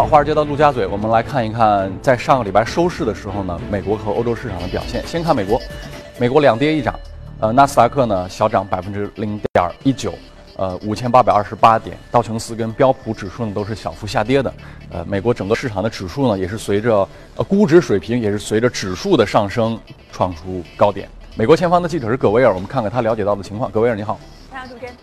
好，华尔街到陆家嘴，我们来看一看，在上个礼拜收市的时候呢，美国和欧洲市场的表现。先看美国，美国两跌一涨，呃，纳斯达克呢小涨百分之零点一九，呃，五千八百二十八点，道琼斯跟标普指数呢都是小幅下跌的，呃，美国整个市场的指数呢也是随着呃估值水平也是随着指数的上升创出高点。美国前方的记者是葛维尔，我们看看他了解到的情况。葛维尔，你好。你好主持人。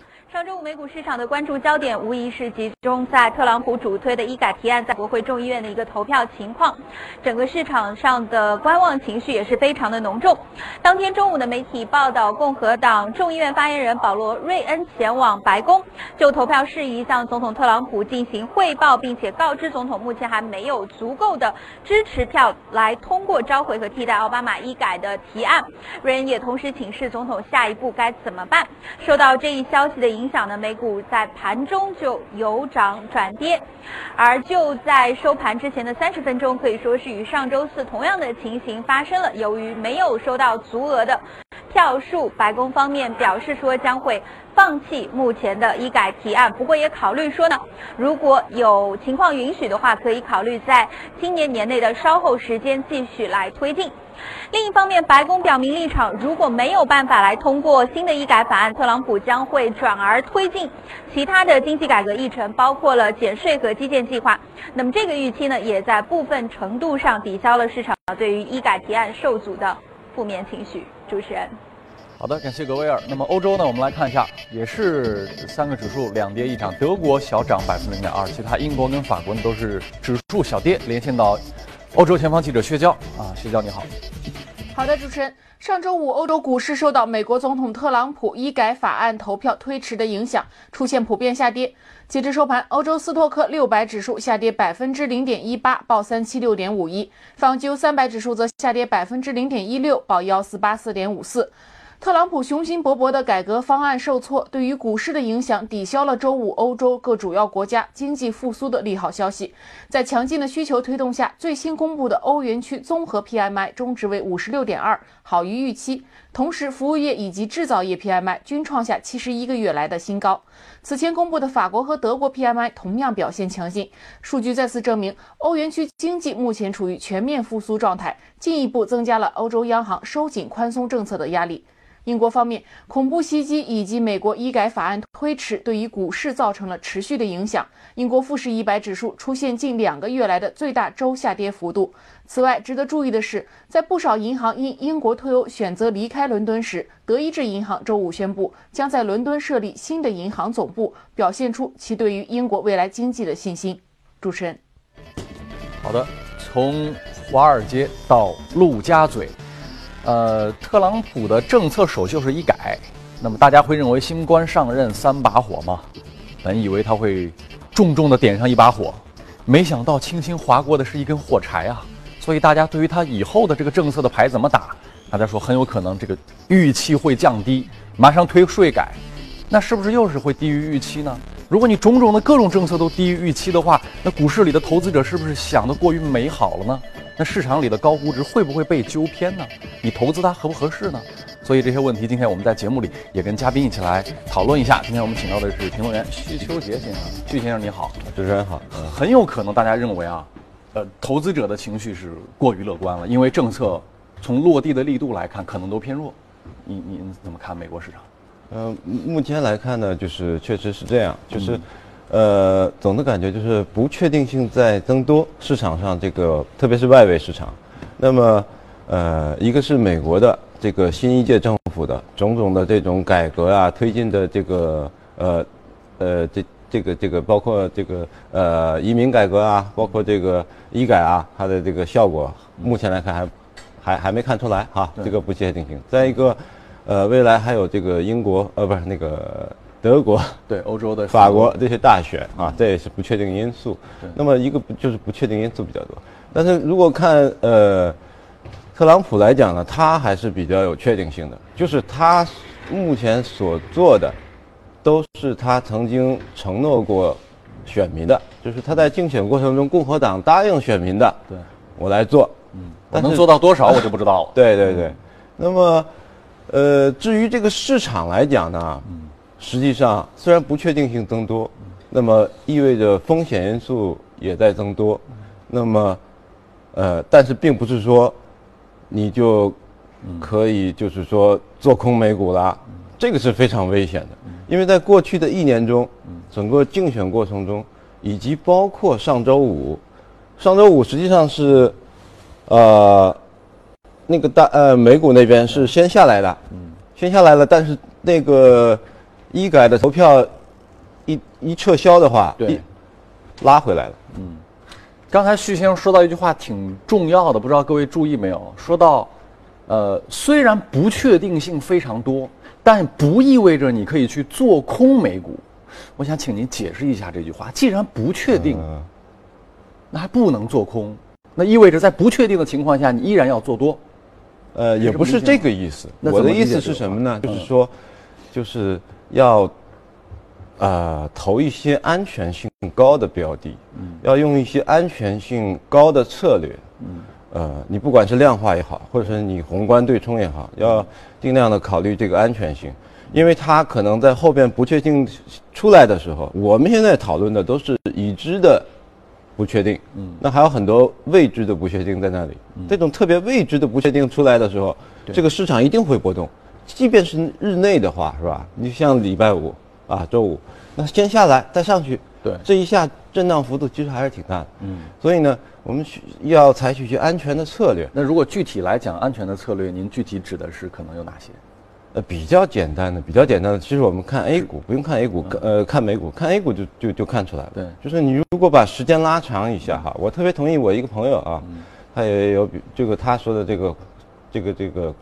美股市场的关注焦点无疑是集中在特朗普主推的医改提案在国会众议院的一个投票情况，整个市场上的观望情绪也是非常的浓重。当天中午的媒体报道，共和党众议院发言人保罗·瑞恩前往白宫，就投票事宜向总统特朗普进行汇报，并且告知总统目前还没有足够的支持票来通过召回和替代奥巴马医改的提案。瑞恩也同时请示总统下一步该怎么办。受到这一消息的。影响呢，美股在盘中就由涨转跌，而就在收盘之前的三十分钟，可以说是与上周四同样的情形发生了。由于没有收到足额的票数，白宫方面表示说将会放弃目前的医改提案。不过也考虑说呢，如果有情况允许的话，可以考虑在今年年内的稍后时间继续来推进。另一方面，白宫表明立场，如果没有办法来通过新的医改法案，特朗普将会转而推进其他的经济改革议程，包括了减税和基建计划。那么这个预期呢，也在部分程度上抵消了市场对于医改提案受阻的负面情绪。主持人，好的，感谢格威尔。那么欧洲呢，我们来看一下，也是三个指数两跌一涨，德国小涨百分之零点二，其他英国跟法国呢都是指数小跌。连线到。欧洲前方记者薛娇啊，薛娇你好。好的，主持人。上周五，欧洲股市受到美国总统特朗普医改法案投票推迟的影响，出现普遍下跌。截至收盘，欧洲斯托克六百指数下跌百分之零点一八，报三七六点五一；泛欧三百指数则下跌百分之零点一六，报幺四八四点五四。特朗普雄心勃勃的改革方案受挫，对于股市的影响抵消了周五欧洲各主要国家经济复苏的利好消息。在强劲的需求推动下，最新公布的欧元区综合 PMI 中值为五十六点二，好于预期。同时，服务业以及制造业 PMI 均创下七十一个月来的新高。此前公布的法国和德国 PMI 同样表现强劲，数据再次证明欧元区经济目前处于全面复苏状态，进一步增加了欧洲央行收紧宽松政策的压力。英国方面，恐怖袭击以及美国医改法案推迟，对于股市造成了持续的影响。英国富时一百指数出现近两个月来的最大周下跌幅度。此外，值得注意的是，在不少银行因英国脱欧选择离开伦敦时，德意志银行周五宣布将在伦敦设立新的银行总部，表现出其对于英国未来经济的信心。主持人，好的，从华尔街到陆家嘴。呃，特朗普的政策首秀是医改，那么大家会认为新官上任三把火吗？本以为他会重重的点上一把火，没想到轻轻划过的是一根火柴啊！所以大家对于他以后的这个政策的牌怎么打？大家说很有可能这个预期会降低，马上推税改，那是不是又是会低于预期呢？如果你种种的各种政策都低于预期的话，那股市里的投资者是不是想的过于美好了呢？那市场里的高估值会不会被纠偏呢？你投资它合不合适呢？所以这些问题，今天我们在节目里也跟嘉宾一起来讨论一下。今天我们请到的是评论员徐秋杰先生，徐先生你好，主持人好。很有可能大家认为啊，呃，投资者的情绪是过于乐观了，因为政策从落地的力度来看，可能都偏弱。你你怎么看美国市场？呃，目前来看呢，就是确实是这样，就是。呃，总的感觉就是不确定性在增多，市场上这个特别是外围市场，那么呃，一个是美国的这个新一届政府的种种的这种改革啊，推进的这个呃呃这这个这个包括这个呃移民改革啊，包括这个医改啊，它的这个效果目前来看还还还没看出来哈，这个不确定性。再一个，呃，未来还有这个英国呃不是那个。德国 对欧洲的法国这些大选啊，这也是不确定因素。那么一个就是不确定因素比较多。但是如果看呃特朗普来讲呢，他还是比较有确定性的，就是他目前所做的都是他曾经承诺过选民的，就是他在竞选过程中共和党答应选民的。对，我来做。嗯，但能做到多少我就不知道了。对对对。那么呃，至于这个市场来讲呢？实际上，虽然不确定性增多，那么意味着风险因素也在增多，那么，呃，但是并不是说你就可以就是说做空美股啦，这个是非常危险的，因为在过去的一年中，整个竞选过程中，以及包括上周五，上周五实际上是，呃，那个大呃美股那边是先下来的，嗯先下来了，但是那个医改的投票一一撤销的话，对拉回来了。嗯刚才徐先生说到一句话挺重要的，不知道各位注意没有？说到，呃，虽然不确定性非常多，但不意味着你可以去做空美股。我想请您解释一下这句话。既然不确定，嗯那还不能做空，那意味着在不确定的情况下，你依然要做多。呃，也不是这个意思。我的意思是什么呢？嗯就是说，就是要呃投一些安全性高的标的，要用一些安全性高的策略。呃，你不管是量化也好，或者是你宏观对冲也好，要尽量的考虑这个安全性，因为它可能在后边不确定出来的时候，我们现在讨论的都是已知的不确定，嗯，那还有很多未知的不确定在那里。这种特别未知的不确定出来的时候，这个市场一定会波动，即便是日内的话，是吧？你像礼拜五啊，周五，那先下来再上去，对这一下震荡幅度其实还是挺大的，嗯，所以呢，我们需要采取一些安全的策略。那如果具体来讲，安全的策略，您具体指的是可能有哪些？呃，比较简单的，比较简单的，其实我们看 A 股，不用看 A 股，呃，看美股，看 A 股就就就看出来了。对。就是你如果把时间拉长一下哈，我特别同意我一个朋友啊，他也有比这个他说的这个这个这个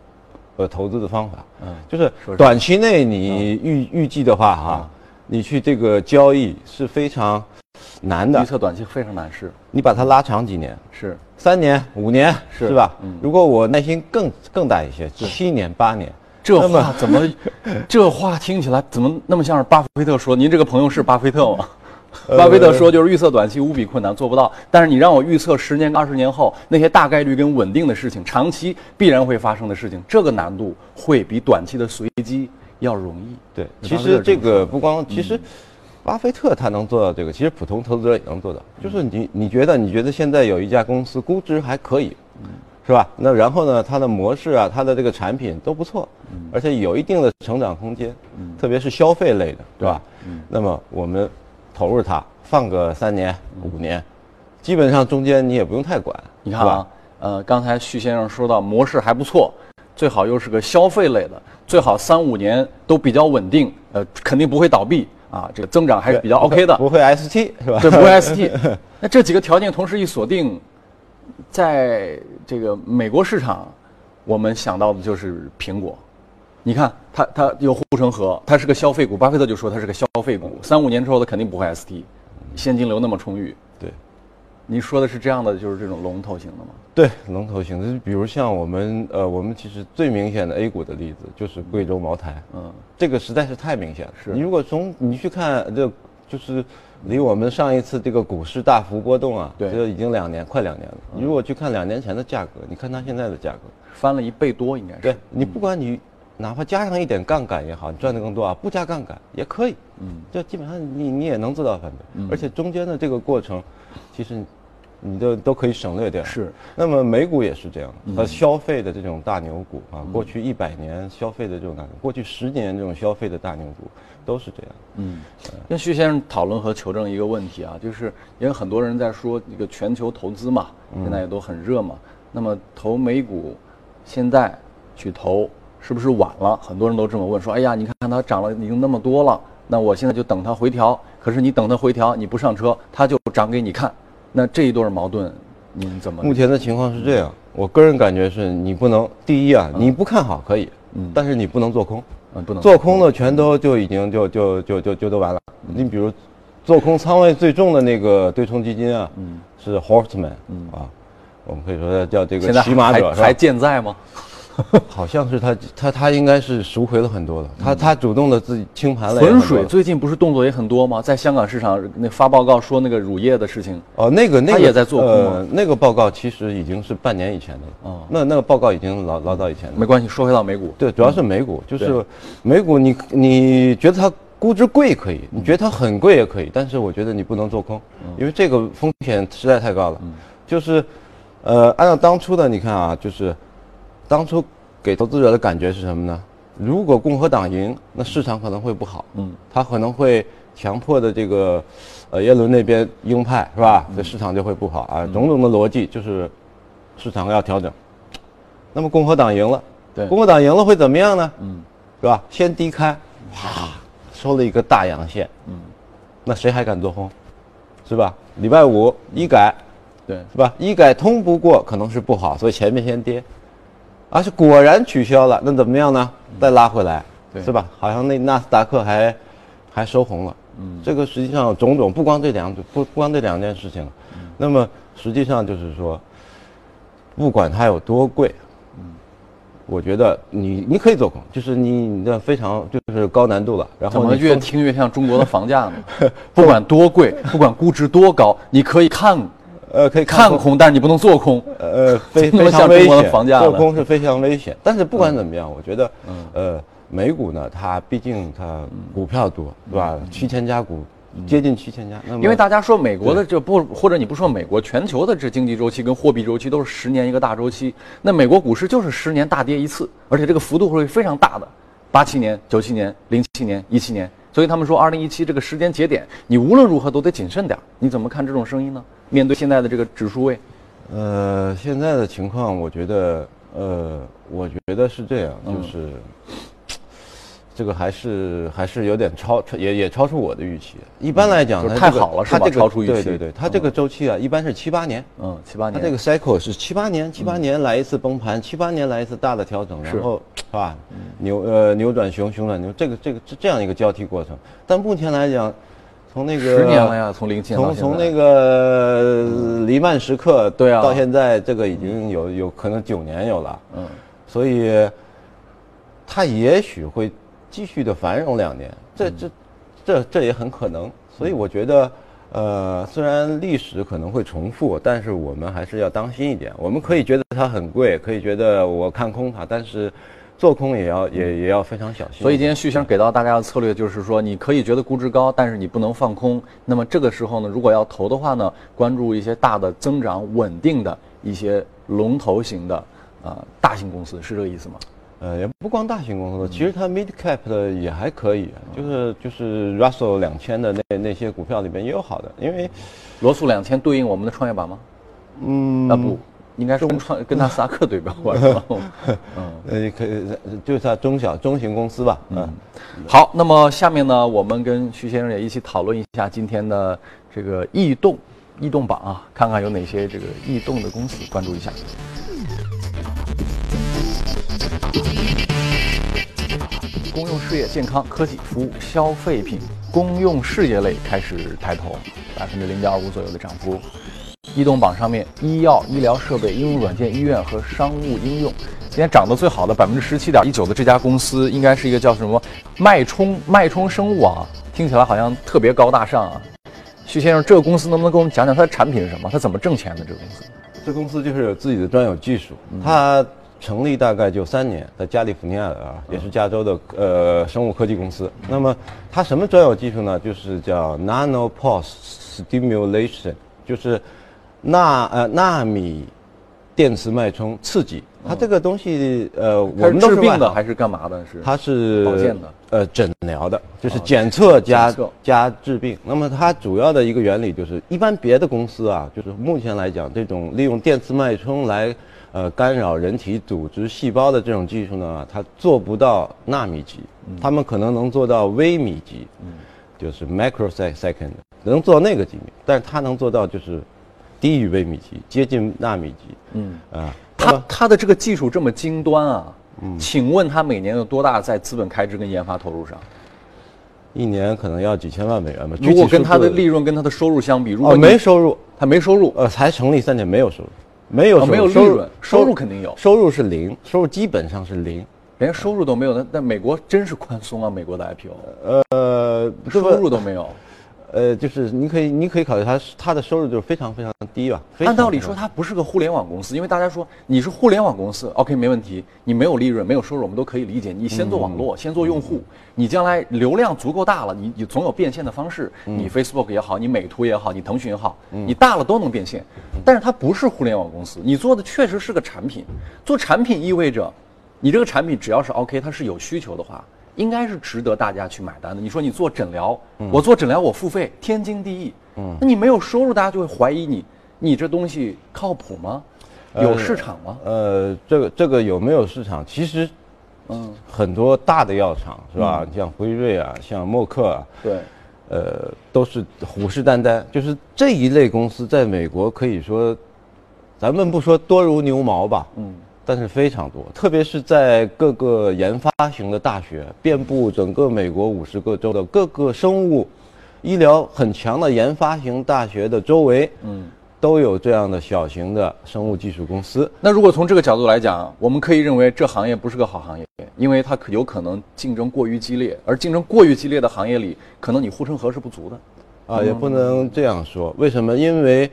呃投资的方法，嗯。就是短期内你预预计的话哈，你去这个交易是非常难的。预，测短期非常难，是。你把它拉长几年，是，三年、五年？是。是吧？嗯？如果我耐心更更大一些，七年、八年。这话怎么？这话听起来怎么那么像是巴菲特说？您这个朋友是巴菲特吗？巴菲特说就是预测短期无比困难，做不到。但是你让我预测十年、二十年后那些大概率跟稳定的事情，长期必然会发生的事情，这个难度会比短期的随机要容易。对，其实这个不光，其实巴菲特他能做到这个，其实普通投资者也能做到。就是你你觉得你觉得现在有一家公司估值还可以，是吧？那然后呢，它的模式啊，它的这个产品都不错，而且有一定的成长空间，特别是消费类的，对吧？那么我们投入它，放个三年五年，基本上中间你也不用太管，你看啊，呃，刚才徐先生说到模式还不错，最好又是个消费类的，最好三五年都比较稳定，呃，肯定不会倒闭啊，这个增长还是比较 OK 的。不会 ST 是吧？对，不会 ST。那这几个条件同时一锁定，在这个美国市场，我们想到的就是苹果。你看，它它有护城河，它是个消费股，巴菲特就说它是个消费股，三五年之后它肯定不会 ST，现金流那么充裕。对。你说的是这样的，就是这种龙头型的吗？对，龙头型的，比如像我们呃，我们其实最明显的 A 股的例子就是贵州茅台，嗯，这个实在是太明显了。是你如果从你去看这，就是离我们上一次这个股市大幅波动啊，对。这已经两年，快两年了。你如果去看两年前的价格，你看它现在的价格，翻了一倍多，应该是。对你不管你哪怕加上一点杠杆也好，你赚的更多啊，不加杠杆也可以，嗯，就基本上你你也能做到翻倍，而且中间的这个过程，其实你都都可以省略掉。是。那么美股也是这样，嗯。它消费的这种大牛股啊，过去一百年消费的这种大牛，过去十年这种消费的大牛股都是这样。嗯，跟徐先生讨论和求证一个问题啊，就是因为很多人在说这个全球投资嘛，现在也都很热嘛。那么投美股，现在去投是不是晚了？很多人都这么问，说哎呀，你看它涨了已经那么多了，那我现在就等它回调。可是你等它回调，你不上车，它就涨给你看。那这一对矛盾，您怎么？目前的情况是这样，我个人感觉是你不能，第一啊，你不看好可以，嗯但是你不能做空，嗯不能做空的全都就已经就就就就就都完了。你比如，做空仓位最重的那个对冲基金啊，嗯是 Horseman，啊，我们可以说叫这个骑马者是吧还还？健在吗？好像是他他他应该是赎回了很多了，他他主动的自己清盘了也浑。水最近不是动作也很多吗？在香港市场那发报告说那个乳业的事情，哦，那个那个他也在做空呃，那个报告其实已经是半年以前的了。哦那那个报告已经老老早以前的了。没关系，说回到美股，对，主要是美股，就是美股你，你觉得它估值贵可以，你觉得它很贵也可以，但是我觉得你不能做空，因为这个风险实在太高了。就是，呃，按照当初的你看啊，就是当初给投资者的感觉是什么呢？如果共和党赢，那市场可能会不好，嗯，他可能会强迫的这个，呃，耶伦那边鹰派是吧？这市场就会不好啊，种种的逻辑就是市场要调整。那么共和党赢了，对共和党赢了会怎么样呢？嗯，是吧？先低开，哇，收了一个大阳线，嗯，那谁还敢做空？是吧？礼拜五医改对，是吧？医改通不过可能是不好，所以前面先跌，而且果然取消了，那怎么样呢？再拉回来，对是吧？好像那纳斯达克还还收红了，嗯，这个实际上种种不光这两不不光这两件事情了，那么实际上就是说，不管它有多贵，嗯我觉得你你可以做空，就是你你的非常就是高难度了，然后怎么越听越像中国的房价呢？不管多贵，不管估值多高，你可以看呃可以空看空，但是你不能做空。呃，非 非常危险，房价做空是非常危险。但是不管怎么样，我觉得，呃，美股呢，它毕竟它股票多，对吧？七千家股，接近七千家。那么因为大家说美国的这不，或者你不说美国，全球的这经济周期跟货币周期都是十年一个大周期。那美国股市就是十年大跌一次，而且这个幅度会非常大的，八七年、九七年、零七年、一七年。所以他们说，二零一七这个时间节点，你无论如何都得谨慎点儿。你怎么看这种声音呢？面对现在的这个指数位，呃，现在的情况，我觉得，呃，我觉得是这样，嗯就是。这个还是还是有点超，也也超出我的预期。一般来讲，嗯就是它这个太好了是吧它这个超出预期对对对，它这个周期啊，一般是七八年。嗯，七八年，它这个 cycle 是七八年，七八年来一次崩盘，七八年来一次大的调整，然后是吧？扭呃扭转熊，熊转牛，这个这个是这样一个交替过程。但目前来讲，从那个十年了呀，从零七年从从那个黎曼时刻对啊。到现在，这个已经有有可能九年有了，嗯，所以它也许会继续的繁荣两年，这这这这也很可能。所以我觉得，呃，虽然历史可能会重复，但是我们还是要当心一点。我们可以觉得它很贵，可以觉得我看空它，但是做空也要也也要非常小心。所以今天旭先生给到大家的策略就是说，你可以觉得估值高，但是你不能放空。那么这个时候呢，如果要投的话呢，关注一些大的增长稳定的一些龙头型的呃、大型公司，是这个意思吗？呃，也不光大型公司，其实它 mid cap 的也还可以，就是就是 Russell 两千的那那些股票里边也有好的，因为罗素两千对应我们的创业板吗？嗯啊不，应该是跟创跟纳斯达克对标吧？是 吧呃可以就是它中小中型公司吧，嗯，好，那么下面呢，我们跟徐先生也一起讨论一下今天的这个异动异动榜啊，看看有哪些这个异动的公司，关注一下。公用事业、健康、科技、服务、消费品、公用事业类开始抬头，百分之零点二五左右的涨幅。异动榜上面，医药、医疗设备、应用软件、医院和商务应用，今天涨得最好的百分之十七点一九的这家公司，应该是一个叫什么脉冲脉冲生物啊，听起来好像特别高大上啊。徐先生，这个公司能不能给我们讲讲它的产品是什么？它怎么挣钱的？这个公司？这公司就是有自己的专有技术，它成立大概就三年，在加利福尼亚的啊，也是加州的呃生物科技公司。那么它什么专有技术呢？就是叫 nano pulse stimulation，就是纳呃纳米电磁脉冲刺激。它这个东西呃，我们都是病的还是干嘛的？是它是保健的呃诊疗的，就是检测加、加治病。那么它主要的一个原理就是，一般别的公司啊，就是目前来讲，这种利用电磁脉冲来呃干扰人体组织细胞的这种技术呢，它做不到纳米级，他们可能能做到微米级，就是 microsecond 能做到那个级别，但是它能做到就是低于微米级，接近纳米级，嗯啊，那它它的这个技术这么精端啊，嗯请问它每年有多大在资本开支跟研发投入上？一年可能要几千万美元吧。如果跟它的利润跟它的收入相比，如果哦没收入，它没收入，呃，才成立三年没有收入，没有哦没有利润收入肯定有收入是零，收入基本上是零。连收入都没有，那那美国真是宽松啊！美国的 IPO 呃，收入都没有，呃，就是你可以你可以考虑它它的收入就是非常非常低吧。按道理说，它不是个互联网公司，因为大家说你是互联网公司，OK 没问题，你没有利润，没有收入，我们都可以理解。你先做网络，先做用户，你将来流量足够大了，你你总有变现的方式。你 Facebook 也好，你美图也好，你腾讯也好，你大了都能变现。但是它不是互联网公司，你做的确实是个产品。做产品意味着，你这个产品只要是 OK，它是有需求的话。应该是值得大家去买单的。你说你做诊疗，我做诊疗我付费，天经地义。嗯，那你没有收入，大家就会怀疑你，你这东西靠谱吗？有市场吗？呃，这个这个有没有市场？其实，嗯，很多大的药厂是吧？像辉瑞啊，像默克啊，对，呃，都是虎视眈眈。就是这一类公司在美国可以说，咱们不说多如牛毛吧，嗯。但是非常多，特别是在各个研发型的大学，遍布整个美国五十个州的各个生物、医疗很强的研发型大学的周围，嗯，都有这样的小型的生物技术公司。那如果从这个角度来讲，我们可以认为这行业不是个好行业，因为它可有可能竞争过于激烈，而竞争过于激烈的行业里，可能你护城河是不足的。啊，也不能这样说。为什么？因为。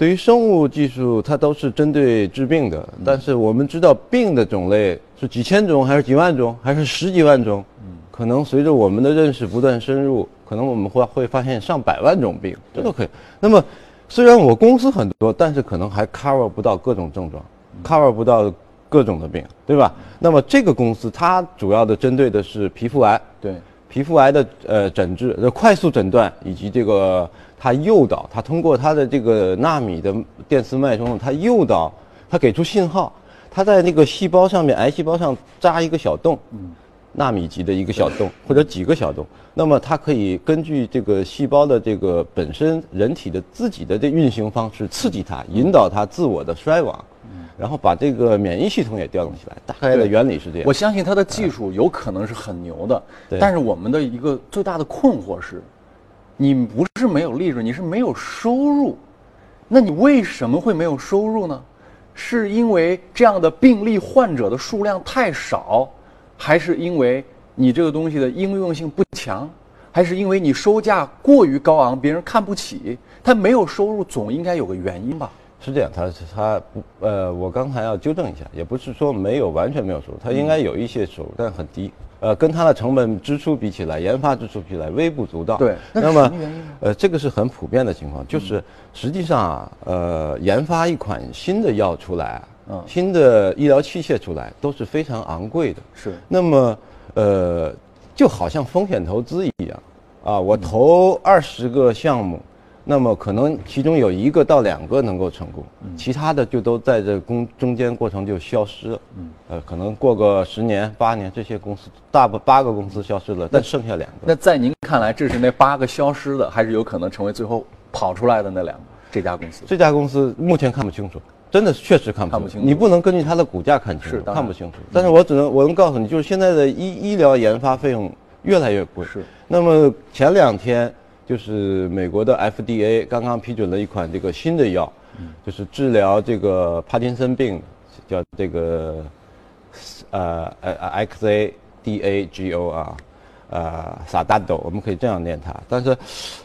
对于生物技术，它都是针对治病的，但是我们知道病的种类是几千种，还是几万种，还是十几万种？嗯，可能随着我们的认识不断深入，可能我们会会发现上百万种病，这都可以。那么，虽然我公司很多，但是可能还 cover 不到各种症状，cover 不到各种的病，对吧？那么这个公司它主要的针对的是皮肤癌，对皮肤癌的呃诊治、快速诊断以及这个。它诱导，它通过它的这个纳米的电磁脉冲，它诱导，它给出信号，它在那个细胞上面，癌细胞上扎一个小洞，嗯，纳米级的一个小洞或者几个小洞，那么它可以根据这个细胞的这个本身人体的自己的这运行方式刺激它，引导它自我的衰亡，然后把这个免疫系统也调动起来。大概的原理是这样。我相信它的技术有可能是很牛的，但是我们的一个最大的困惑是。你不是没有利润，你是没有收入，那你为什么会没有收入呢？是因为这样的病例患者的数量太少，还是因为你这个东西的应用性不强，还是因为你收价过于高昂，别人看不起？他没有收入，总应该有个原因吧？是这样，他他不呃，我刚才要纠正一下，也不是说没有完全没有收入，他应该有一些收入，但很低。呃，跟它的成本支出比起来，研发支出比起来微不足道。对，那么，呃，这个是很普遍的情况，就是实际上啊，呃，研发一款新的药出来，嗯，新的医疗器械出来都是非常昂贵的。是。那么，呃，就好像风险投资一样，啊，我投二十个项目。那么可能其中有一个到两个能够成功，其他的就都在这公中间过程就消失了。嗯，呃，可能过个十年八年，这些公司大不八个公司消失了，但剩下两个。那在您看来，这是那八个消失的，还是有可能成为最后跑出来的那两个？这家公司？这家公司目前看不清楚，真的确实看不清楚。你不能根据它的股价看清楚，看不清楚。但是我只能我能告诉你，就是现在的医医疗研发费用越来越贵。是。那么前两天。就是美国的 FDA 刚刚批准了一款这个新的药，就是治疗这个帕金森病，叫这个呃呃 XADAGO 啊，呃萨达斗，我们可以这样念它。但是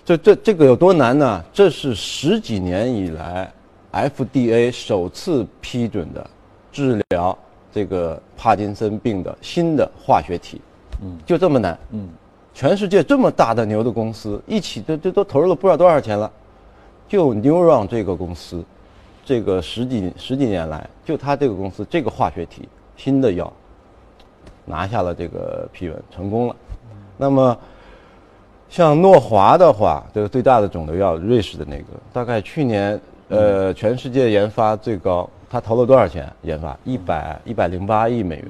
这这这个有多难呢？这是十几年以来 FDA 首次批准的治疗这个帕金森病的新的化学体，嗯，就这么难，嗯。全世界这么大的牛的公司，一起都都都投入了不知道多少钱了，就 Neuron 这个公司，这个十几十几年来，就他这个公司这个化学体新的药，拿下了这个批文，成功了。那么，像诺华的话，这个最大的肿瘤药，瑞士的那个，大概去年呃全世界研发最高，他投了多少钱研发？一百一百零八亿美元。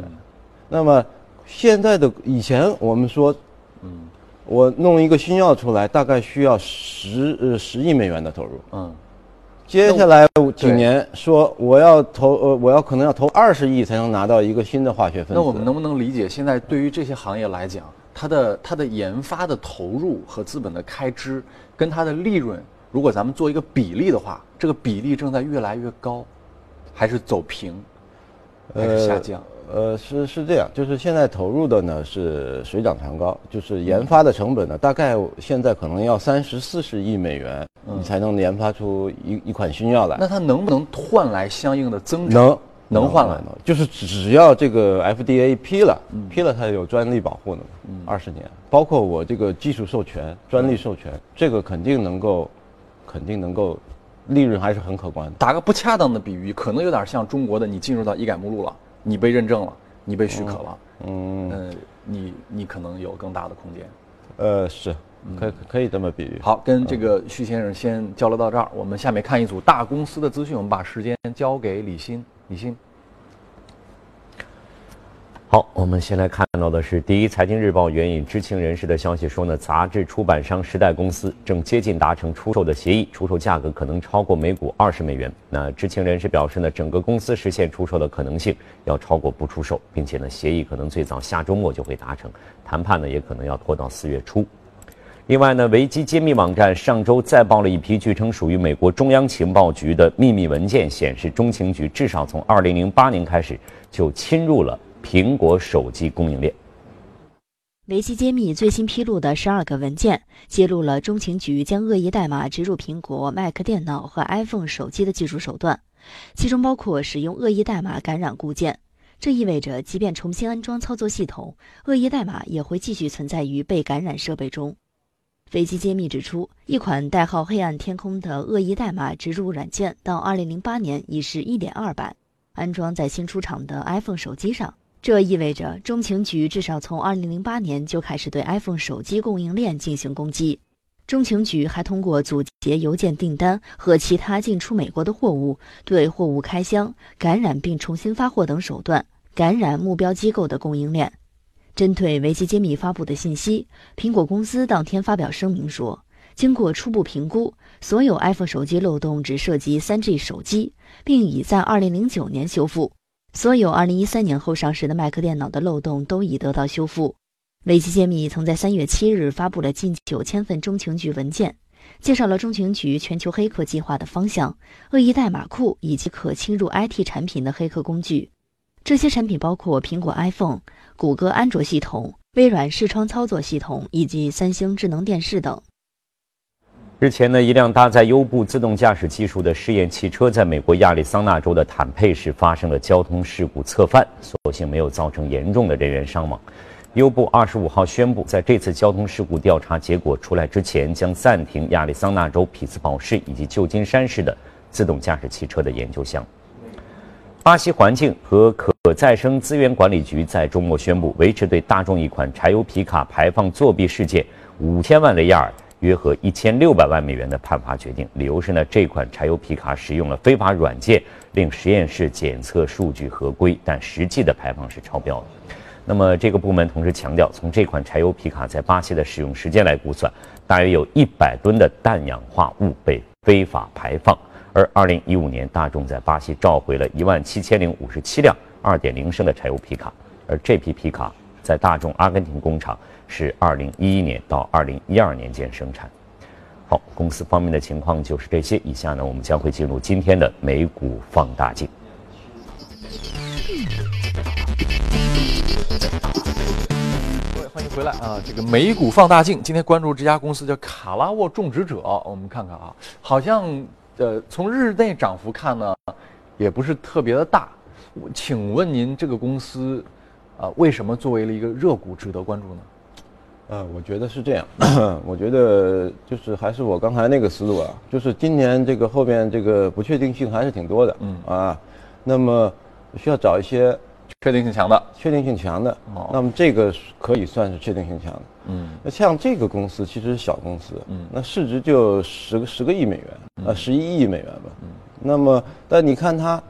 那么现在的以前我们说。嗯，我弄一个新药出来，大概需要十呃十亿美元的投入。嗯，接下来几年说我要投呃我要可能要投二十亿才能拿到一个新的化学分子。那我们能不能理解，现在对于这些行业来讲，它的它的研发的投入和资本的开支跟它的利润，如果咱们做一个比例的话，这个比例正在越来越高，还是走平？还是下降？呃，是是这样，就是现在投入的呢是水涨船高，就是研发的成本呢，大概现在可能要三十四十亿美元，你才能研发出一一款新药来。那它能不能换来相应的增长？能能换来，就是只要这个 FDA 批了，批了它有专利保护的嘛，二十年，包括我这个技术授权、专利授权，这个肯定能够，肯定能够，利润还是很可观的。打个不恰当的比喻，可能有点像中国的，你进入到医改目录了。你被认证了，你被许可了，嗯，呃，你你可能有更大的空间，呃，是，可可以这么比喻。好，跟这个徐先生先交流到这儿，我们下面看一组大公司的资讯，我们把时间交给李欣，李欣。好，我们先来看到的是第一财经日报援引知情人士的消息说呢，杂志出版商时代公司正接近达成出售的协议，出售价格可能超过每股二十美元。那知情人士表示呢，整个公司实现出售的可能性要超过不出售，并且呢，协议可能最早下周末就会达成，谈判呢也可能要拖到四月初。另外呢，维基揭秘网站上周再爆了一批据称属于美国中央情报局的秘密文件，显示中情局至少从二零零八年开始就侵入了。苹果手机供应链。维基揭秘最新披露的十二个文件，揭露了中情局将恶意代码植入苹果 Mac 电脑和 iPhone 手机的技术手段，其中包括使用恶意代码感染固件。这意味着，即便重新安装操作系统，恶意代码也会继续存在于被感染设备中。维基揭秘指出，一款代号“黑暗天空”的恶意代码植入软件，到2008年已是一点二版，安装在新出厂的 iPhone 手机上。这意味着中情局至少从2008年就开始对 iPhone 手机供应链进行攻击。中情局还通过阻截邮件订单和其他进出美国的货物，对货物开箱、感染并重新发货等手段感染目标机构的供应链。针对维基揭秘发布的信息，苹果公司当天发表声明说，经过初步评估，所有 iPhone 手机漏洞只涉及 3G 手机，并已在2009年修复。所有2013年后上市的 Mac 电脑的漏洞都已得到修复。维基揭秘曾在3月7日发布了近9000份中情局文件，介绍了中情局全球黑客计划的方向、恶意代码库以及可侵入 IT 产品的黑客工具。这些产品包括苹果 iPhone、谷歌安卓系统、微软视窗操作系统以及三星智能电视等。日前呢，一辆搭载优步自动驾驶技术的试验汽车在美国亚利桑那州的坦佩市发生了交通事故侧翻，所幸没有造成严重的人员伤亡。优步二十五号宣布，在这次交通事故调查结果出来之前，将暂停亚利桑那州匹兹堡市以及旧金山市的自动驾驶汽车的研究项目。巴西环境和可再生资源管理局在周末宣布，维持对大众一款柴油皮卡排放作弊事件五千万雷亚尔。约合一千六百万美元的判罚决定，理由是呢，这款柴油皮卡使用了非法软件，令实验室检测数据合规，但实际的排放是超标的。那么这个部门同时强调，从这款柴油皮卡在巴西的使用时间来估算，大约有一百吨的氮氧化物被非法排放。而二零一五年，大众在巴西召回了一万七千零五十七辆二点零升的柴油皮卡，而这批皮卡在大众阿根廷工厂。是二零一一年到二零一二年间生产。好，公司方面的情况就是这些。以下呢，我们将会进入今天的美股放大镜。欢迎回来啊！这个美股放大镜，今天关注这家公司叫卡拉沃种植者。我们看看啊，好像呃，从日内涨幅看呢，也不是特别的大。请问您这个公司啊，为什么作为了一个热股值得关注呢？呃，我觉得是这样。我觉得就是还是我刚才那个思路啊，就是今年这个后边这个不确定性还是挺多的。嗯啊，那么需要找一些确定性强的，确定性强的。哦，那么这个可以算是确定性强的。嗯，那像这个公司其实是小公司，嗯，那市值就十个十个亿美元，呃，十一亿美元吧。嗯，那么但你看它，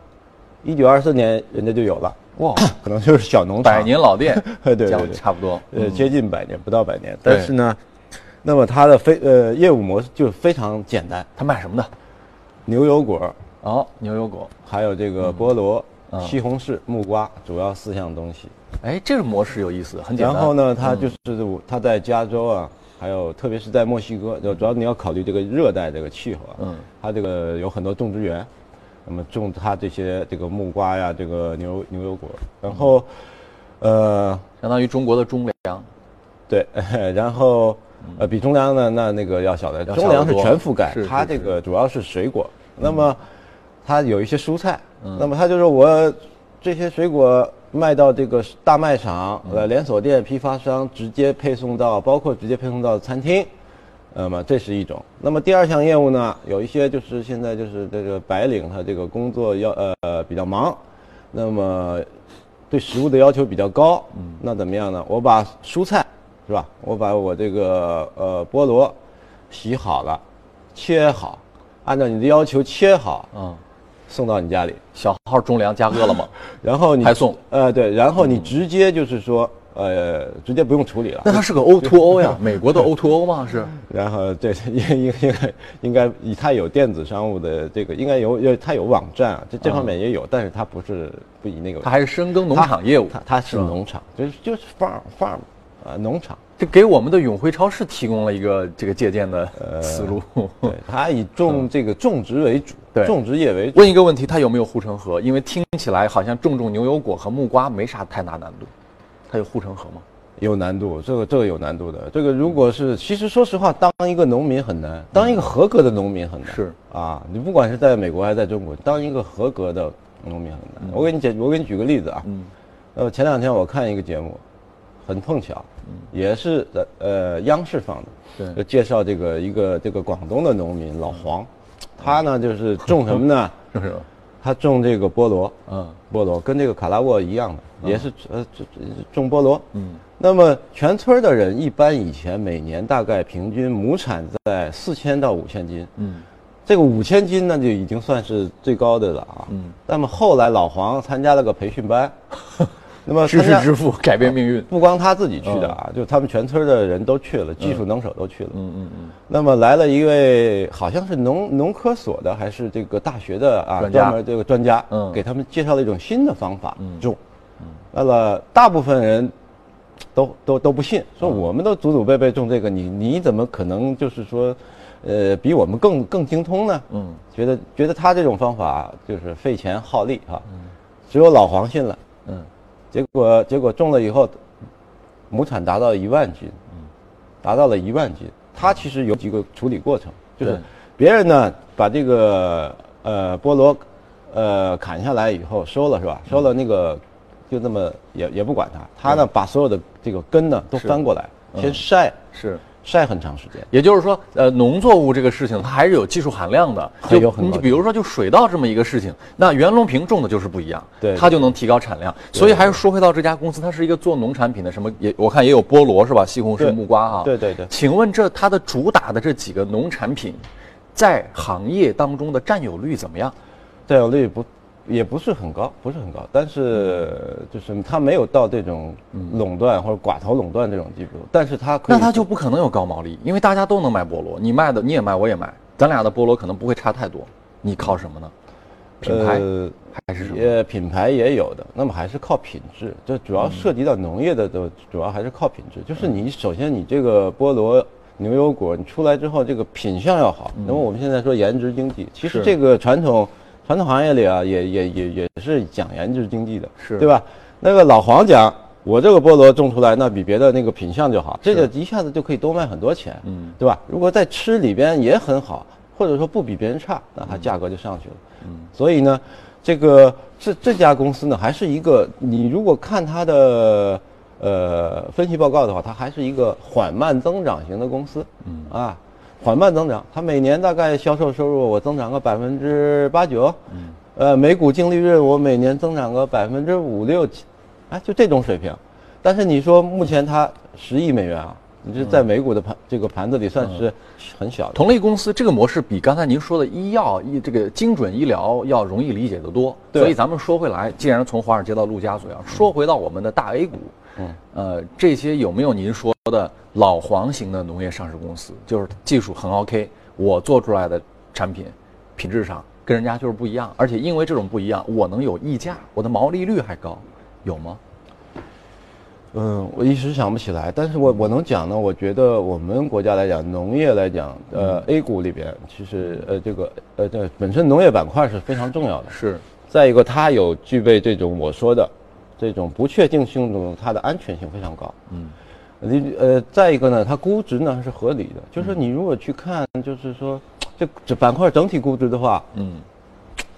一九二四年人家就有了。哇，可能就是小农场，百年老店，对对对，差不多，呃，接近百年，不到百年。但是呢，那么它的非呃业务模式就非常简单。它卖什么的？牛油果，哦，牛油果，还有这个菠萝、西红柿、木瓜，主要四项东西。哎，这个模式有意思，很简单。然后呢，它就是它在加州啊，还有特别是在墨西哥，就主要你要考虑这个热带这个气候啊，嗯，它这个有很多种植园。那么种它这些这个木瓜呀，这个牛牛油果，然后，呃，相当于中国的中粮。对，然后呃，比中粮呢，那那个要小的，中粮是全覆盖它这个主要是水果，那么它有一些蔬菜，嗯。那么它就是我这些水果卖到这个大卖场、嗯。呃连锁店、批发商直接配送到，包括直接配送到餐厅。那么这是一种。那么第二项业务呢，有一些就是现在就是这个白领他这个工作要呃比较忙，那么对食物的要求比较高。嗯，那怎么样呢？我把蔬菜是吧？我把我这个呃菠萝洗好了，切好，按照你的要求切好，嗯，送到你家里，小号中粮加饿了么，然后你还送。呃，对，然后你直接就是说呃，直接不用处理了。那它是个 O to O 呀，美国的 O to O 吗？是。然后对应应应该应该以它有电子商务的这个应该有有它有网站啊，这这方面也有，但是它不是不以那个它还是深耕农场业务，它它是农场，就是就是 farm farm 啊农场，这给我们的永辉超市提供了一个这个借鉴的思路。对，它以种这个种植为主，对种植业为主。问一个问题，它有没有护城河？因为听起来好像种种牛油果和木瓜没啥太大难度，它有护城河吗？有难度，这个这个有难度的。这个如果是，其实说实话，当一个农民很难，当一个合格的农民很难。是啊，你不管是在美国还是在中国，当一个合格的农民很难。我给你解，我给你举个例子啊。嗯。呃，前两天我看一个节目，很碰巧，也是在呃央视放的，对就介绍这个一个这个广东的农民老黄，他呢就是种什么呢？是不是？他种这个菠萝，嗯菠萝跟这个卡拉沃一样的，也是呃种菠萝。嗯。那么全村的人一般以前每年大概平均亩产在四千到五千斤。嗯。这个五千斤呢就已经算是最高的了啊。嗯。那么后来老黄参加了个培训班，那么知识致富，改变命运。不光他自己去的啊，就他们全村的人都去了，技术能手都去了。嗯嗯嗯。那么来了一位好像是农农科所的还是这个大学的啊专门这个专家，嗯给他们介绍了一种新的方法嗯种。那么大部分人都都都不信，说嗯我们都祖祖辈辈种这个，你你怎么可能就是说，呃，比我们更更精通呢？嗯，觉得觉得他这种方法就是费钱耗力哈。只有老黄信了。嗯。结果结果种了以后，亩产达到一万斤，达到了一万斤。它其实有几个处理过程，就是别人呢把这个呃菠萝呃砍下来以后收了是吧？收了那个就那么也也不管它，他呢把所有的这个根呢都翻过来，嗯先晒是。晒很长时间。也就是说，呃，农作物这个事情它还是有技术含量的。就很有很你比如说，就水稻这么一个事情，那袁隆平种的就是不一样，对它就能提高产量。所以还是说回到这家公司，它是一个做农产品的，什么也我看也有菠萝是吧？西红柿、木瓜哈。对对对请问这它的主打的这几个农产品，在行业当中的占有率怎么样？占有率不也不是很高，不是很高，但是就是它没有到这种垄断或者寡头垄断这种地步，但是它那它就不可能有高毛利，因为大家都能卖菠萝，你卖的你也卖，我也卖，咱俩的菠萝可能不会差太多。你靠什么呢？品牌呃还是什么？也品牌也有的，那么还是靠品质。这主要涉及到农业的，都主要还是靠品质。就是你首先你这个菠萝、牛油果，你出来之后这个品相要好。那么我们现在说颜值经济，其实这个传统传统行业里啊，也也也也是讲颜值经济的，是对吧？那个老黄讲。我这个菠萝种出来，那比别的那个品相就好，这个一下子就可以多卖很多钱，嗯对吧？如果在吃里边也很好，或者说不比别人差，那它价格就上去了。嗯所以呢，这个这这家公司呢，还是一个你如果看它的呃分析报告的话，它还是一个缓慢增长型的公司。嗯啊，缓慢增长，它每年大概销售收入我增长个百分之八九。嗯。呃，每股净利润我每年增长个百分之五六七，哎，就这种水平。但是你说目前它十亿美元啊，你这在美股的盘这个盘子里算是很小的。同类公司这个模式比刚才您说的医药医这个精准医疗要容易理解得多。对所以咱们说回来，既然从华尔街到陆家嘴啊，说回到我们的大 A 股，嗯，呃，这些有没有您说的老黄型的农业上市公司，就是技术很 OK，我做出来的产品品质上跟人家就是不一样，而且因为这种不一样，我能有溢价，我的毛利率还高，有吗？嗯，我一时想不起来，但是我我能讲呢。我觉得我们国家来讲，农业来讲，呃，A 股里边其实呃这个呃这本身农业板块是非常重要的。是。再一个，它有具备这种我说的这种不确定性中，它的安全性非常高。嗯。你呃，再一个呢，它估值呢是合理的。就是你如果去看，就是说这这板块整体估值的话，嗯。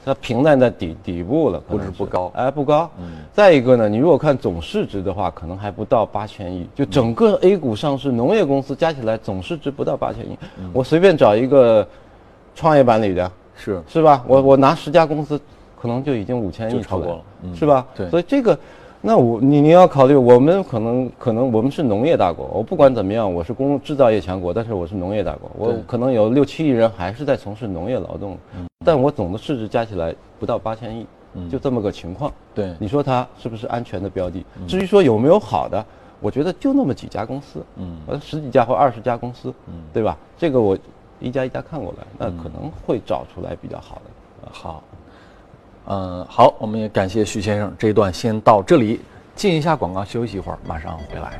它平在那底底部了，估值不高，哎，不高。嗯。再一个呢，你如果看总市值的话，可能还不到八千亿。就整个 A 股上市农业公司加起来总市值不到八千亿。我随便找一个创业板里的，是是吧？我我拿十家公司，可能就已经五千亿超过了，是吧？对。所以这个。那我你你要考虑，我们可能可能我们是农业大国，我不管怎么样，我是工制造业强国，但是我是农业大国，我可能有六七亿人还是在从事农业劳动，但我总的市值加起来不到八千亿，就这么个情况。对，你说它是不是安全的标的？至于说有没有好的，我觉得就那么几家公司，嗯，十几家或二十家公司，嗯，对吧？这个我一家一家看过来，那可能会找出来比较好的。好。嗯，好，我们也感谢徐先生。这一段先到这里，进一下广告，休息一会儿，马上回来。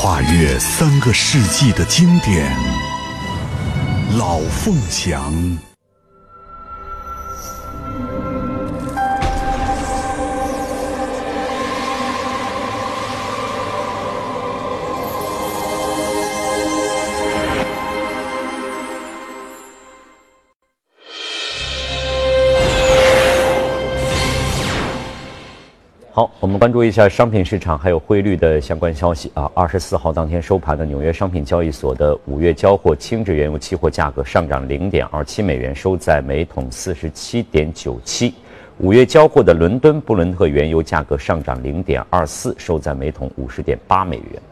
跨越三个世纪的经典，老凤祥。好，我们关注一下商品市场还有汇率的相关消息啊。二十四号当天收盘的纽约商品交易所的五月交货轻质原油期货价格上涨零点二七美元，收在每桶四十七点九七。五月交货的伦敦布伦特原油价格上涨零点二四，收在每桶五十点八美元。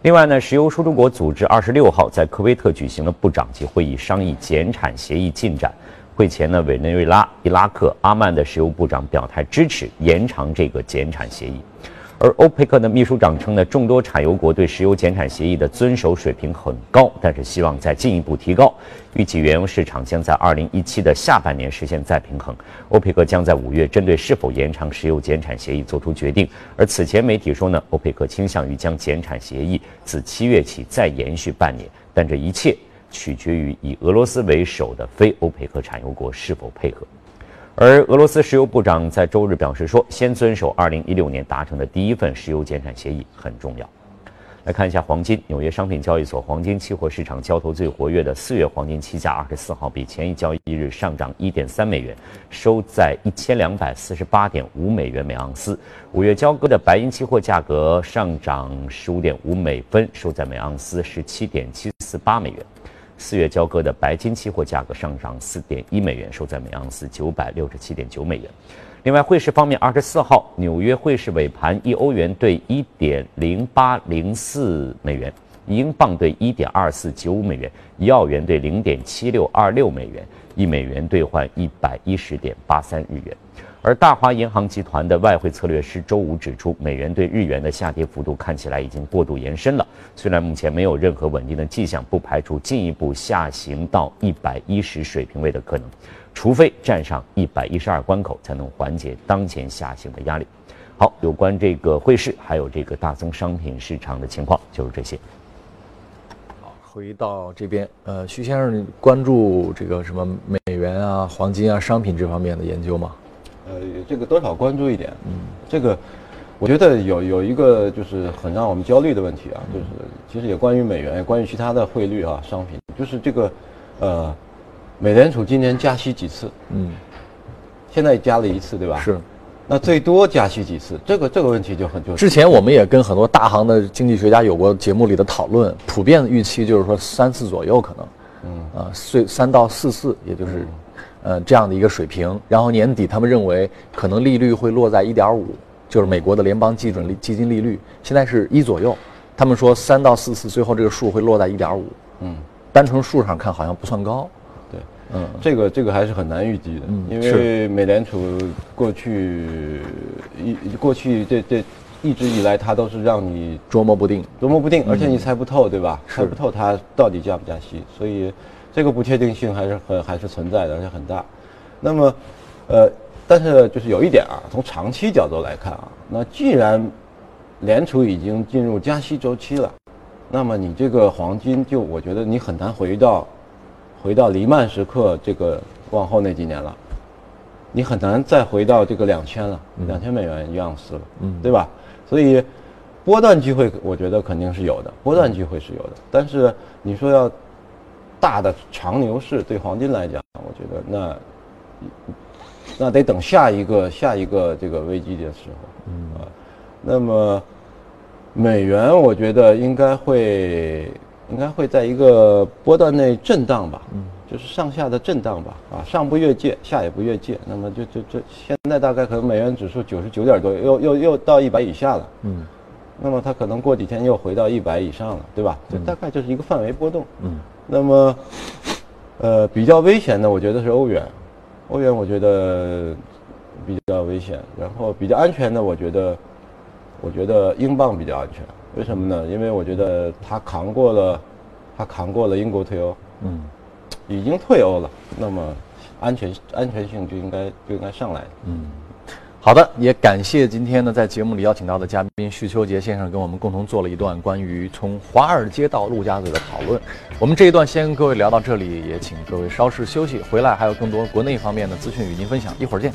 另外呢，石油输出国组织二十六号在科威特举行了部长级会议，商议减产协议进展。会前呢，委内瑞拉、伊拉克、阿曼的石油部长表态支持延长这个减产协议，而欧佩克的秘书长称呢，众多产油国对石油减产协议的遵守水平很高，但是希望再进一步提高。预计原油市场将在二零一七的下半年实现再平衡。欧佩克将在五月针对是否延长石油减产协议作出决定。而此前媒体说呢，欧佩克倾向于将减产协议自七月起再延续半年，但这一切。取决于以俄罗斯为首的非欧佩克产油国是否配合，而俄罗斯石油部长在周日表示说，先遵守2016年达成的第一份石油减产协议很重要。来看一下黄金，纽约商品交易所黄金期货市场交投最活跃的四月黄金期价，二十四号比前一交易日上涨一点三美元，收在一千两百四十八点五美元每盎司。五月交割的白银期货价格上涨十五点五美分，收在每盎司十七点七四八美元。四月交割的白金期货价格上涨四点一美元，收在每盎司九百六十七点九美元。另外，汇市方面，二十四号纽约汇市尾盘，一欧元兑一点零八零四美元，英镑兑一点二四九五美元，一澳元兑零点七六二六美元，一美元兑换一百一十点八三日元。而大华银行集团的外汇策略师周五指出，美元对日元的下跌幅度看起来已经过度延伸了。虽然目前没有任何稳定的迹象，不排除进一步下行到一百一十水平位的可能，除非站上一百一十二关口，才能缓解当前下行的压力。好，有关这个汇市还有这个大宗商品市场的情况就是这些。好，回到这边，呃，徐先生关注这个什么美元啊、黄金啊、商品这方面的研究吗？呃，这个多少关注一点，嗯，这个，我觉得有有一个就是很让我们焦虑的问题啊，就是其实也关于美元，也关于其他的汇率啊、商品，就是这个，呃，美联储今年加息几次？嗯，现在加了一次，对吧？是。那最多加息几次？这个这个问题就很就。之前我们也跟很多大行的经济学家有过节目里的讨论，普遍预期就是说三次左右可能，嗯啊，最三到四次，也就是，呃这样的一个水平。然后年底他们认为可能利率会落在一点五，就是美国的联邦基准利基金利率现在是一左右，他们说三到四次，最后这个数会落在一点五，嗯，单从数上看好像不算高。对嗯，这个这个还是很难预计的，嗯因为美联储过去一过去这这一直以来，它都是让你捉摸不定，捉摸不定，而且你猜不透，对吧？猜不透它到底加不加息，所以这个不确定性还是很还是存在的，而且很大。那么，呃，但是就是有一点啊，从长期角度来看啊，那既然联储已经进入加息周期了，那么你这个黄金就我觉得你很难回到。回到黎曼时刻这个往后那几年了，你很难再回到这个两千了，两千美元一盎司了，嗯，对吧？所以波段机会，我觉得肯定是有的，波段机会是有的。但是你说要大的长牛市，对黄金来讲，我觉得那那得等下一个下一个这个危机的时候，嗯啊，那么美元，我觉得应该会。应该会在一个波段内震荡吧，嗯，就是上下的震荡吧，啊，上不越界，下也不越界，那么就就这现在大概可能美元指数九十九点多，又又又到一百以下了，嗯，那么它可能过几天又回到一百以上了，对吧？就大概就是一个范围波动，嗯，那么，呃，比较危险的，我觉得是欧元，欧元我觉得比较危险，然后比较安全的，我觉得，我觉得英镑比较安全。为什么呢？因为我觉得他扛过了，他扛过了英国退欧，嗯，已经退欧了，那么安全安全性就应该就应该上来，嗯，好的，也感谢今天呢在节目里邀请到的嘉宾徐秋杰先生跟我们共同做了一段关于从华尔街到陆家嘴的讨论。我们这一段先跟各位聊到这里，也请各位稍事休息，回来还有更多国内方面的资讯与您分享，一会儿见。